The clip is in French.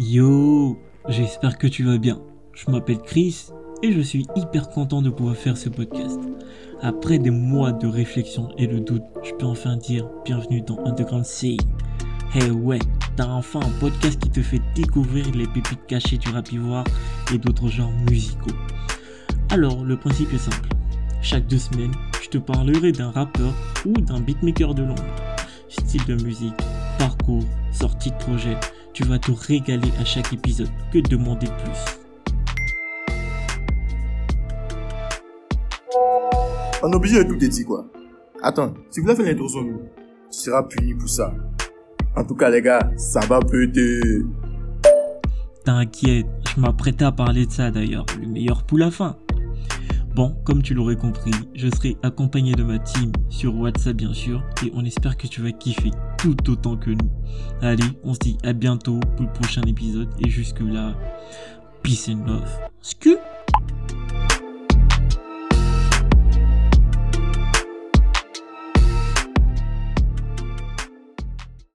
Yo, j'espère que tu vas bien. Je m'appelle Chris et je suis hyper content de pouvoir faire ce podcast. Après des mois de réflexion et de doute, je peux enfin dire bienvenue dans Underground Scene. Hey ouais, t'as enfin un podcast qui te fait découvrir les pépites cachées du rap ivoire et d'autres genres musicaux. Alors, le principe est simple. Chaque deux semaines, je te parlerai d'un rappeur ou d'un beatmaker de Londres. Style de musique, parcours, sortie de projet, tu vas te régaler à chaque épisode. Que demander de plus? On est obligé de tout dit quoi. Attends, si vous voulez faire l'introduction, tu seras puni pour ça. En tout cas les gars, ça va péter. T'inquiète, je m'apprêtais à parler de ça d'ailleurs. Le meilleur pour la fin. Bon, comme tu l'aurais compris, je serai accompagné de ma team sur WhatsApp bien sûr et on espère que tu vas kiffer tout autant que nous. Allez, on se dit à bientôt pour le prochain épisode et jusque là, peace and love.